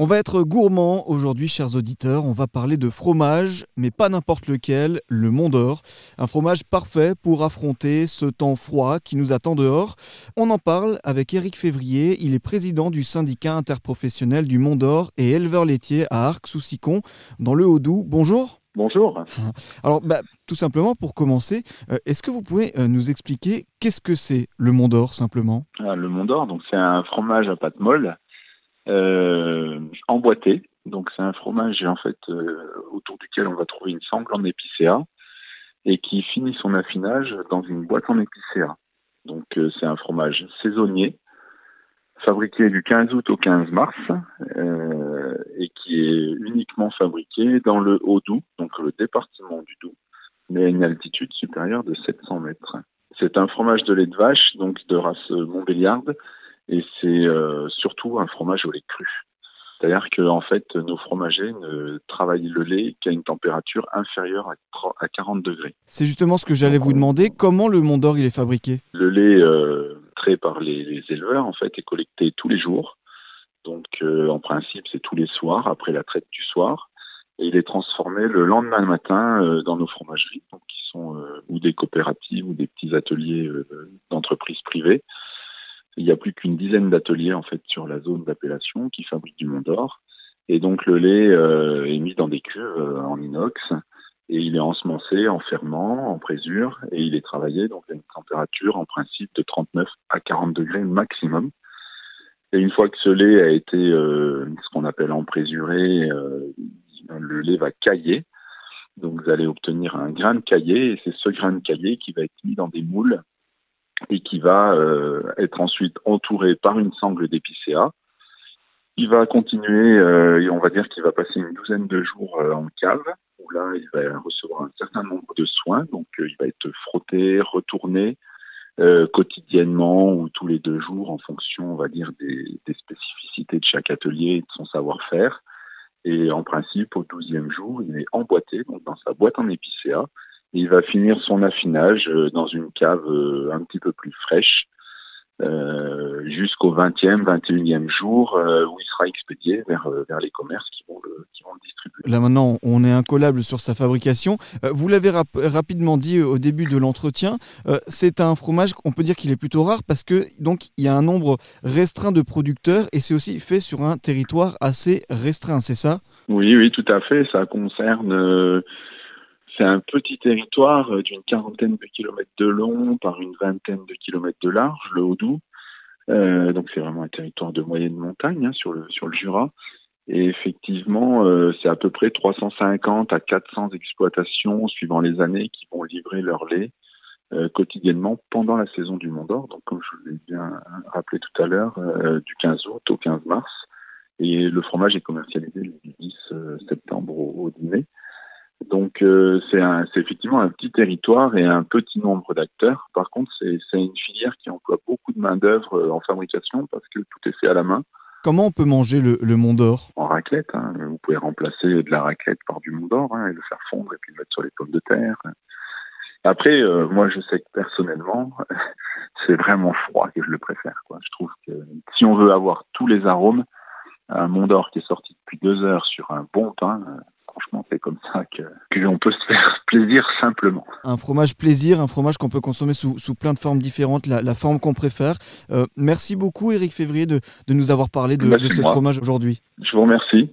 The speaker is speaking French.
On va être gourmand aujourd'hui, chers auditeurs. On va parler de fromage, mais pas n'importe lequel, le Mont d'Or. Un fromage parfait pour affronter ce temps froid qui nous attend dehors. On en parle avec Éric Février. Il est président du syndicat interprofessionnel du Mont d'Or et éleveur laitier à Arc-sous-Sicon, dans le Haut-Doubs. Bonjour. Bonjour. Alors, bah, tout simplement, pour commencer, euh, est-ce que vous pouvez euh, nous expliquer qu'est-ce que c'est le Mont d'Or, simplement? Ah, Le Mont d'Or, donc c'est un fromage à pâte molle euh, emboîté. Donc c'est un fromage en fait euh, autour duquel on va trouver une sangle en épicéa et qui finit son affinage dans une boîte en épicéa. Donc euh, c'est un fromage saisonnier fabriqué du 15 août au 15 mars euh, et qui est uniquement fabriqué dans le Haut-Doubs, donc le département du Doubs, mais à une altitude supérieure de 700 mètres. C'est un fromage de lait de vache, donc de race Montbéliarde, et c'est euh, surtout un fromage au lait cru. C'est-à-dire que en fait, nos fromagers ne travaillent le lait qu'à une température inférieure à 40 degrés. C'est justement ce que j'allais vous demander. Comment le Mont d'Or il est fabriqué? Le lait euh, trait par les, les, éleveurs en fait est collecté tous les jours. Donc euh, en principe, c'est tous les soirs après la traite du soir. Et il est transformé le lendemain matin euh, dans nos fromageries, donc qui sont euh, ou des coopératives ou des petits ateliers d'entreprises privées il n'y a plus qu'une dizaine d'ateliers en fait sur la zone d'appellation qui fabriquent du Mont d'Or. Et donc le lait euh, est mis dans des cuves euh, en inox et il est ensemencé en ferment, en présure et il est travaillé donc à une température en principe de 39 à 40 degrés maximum. Et une fois que ce lait a été euh, ce qu'on appelle emprésuré, le lait va cailler. Donc vous allez obtenir un grain de caillé et c'est ce grain de caillé qui va être mis dans des moules et qui va euh, être ensuite entouré par une sangle d'épicéa. Il va continuer, euh, et on va dire qu'il va passer une douzaine de jours euh, en cave, où là, il va recevoir un certain nombre de soins. Donc, il va être frotté, retourné quotidiennement ou tous les deux jours en fonction, on va dire, des, spécificités de chaque atelier et de son savoir-faire. Et en principe, au douzième jour, il est emboîté, dans sa boîte en épicéa, il va finir son affinage euh, dans une cave euh, un petit peu plus fraîche euh, jusqu'au 20e, 21e jour où il sera expédié vers, vers les commerces qui vont, le, qui vont le distribuer. Là maintenant, on est incollable sur sa fabrication. vous l'avez rapidement dit au début de l'entretien, c'est un fromage, on peut dire qu'il est plutôt rare parce que donc il y a un nombre restreint de producteurs et c'est aussi fait sur un territoire assez restreint, c'est ça? Oui, oui, tout à fait. Ça concerne c'est un petit territoire euh, d'une quarantaine de kilomètres de long par une vingtaine de kilomètres de large, le Haut-Doubs. Euh, donc c'est vraiment un territoire de moyenne montagne hein, sur le sur le Jura. Et effectivement, euh, c'est à peu près 350 à 400 exploitations suivant les années qui vont livrer leur lait euh, quotidiennement pendant la saison du Mont d'Or. Donc comme je l'ai bien rappelé tout à l'heure, euh, du 15 août au 15 mars. Et le fromage est commercialisé le 10 septembre au, au dîner. Donc euh, c'est effectivement un petit territoire et un petit nombre d'acteurs. Par contre, c'est une filière qui emploie beaucoup de main d'œuvre euh, en fabrication parce que tout est fait à la main. Comment on peut manger le, le Mont d'Or? En raclette. Hein. Vous pouvez remplacer de la raclette par du Mont d'Or hein, et le faire fondre et puis le mettre sur les pommes de terre. Après, euh, moi, je sais que personnellement, c'est vraiment froid que je le préfère. Quoi. Je trouve que si on veut avoir tous les arômes, un Mont d'Or qui est sorti depuis deux heures sur un bon pain, c'est comme ça que, que peut se faire plaisir simplement. Un fromage plaisir, un fromage qu'on peut consommer sous, sous, plein de formes différentes, la, la forme qu'on préfère. Euh, merci beaucoup, Éric Février, de, de, nous avoir parlé de, de ce fromage aujourd'hui. Je vous remercie.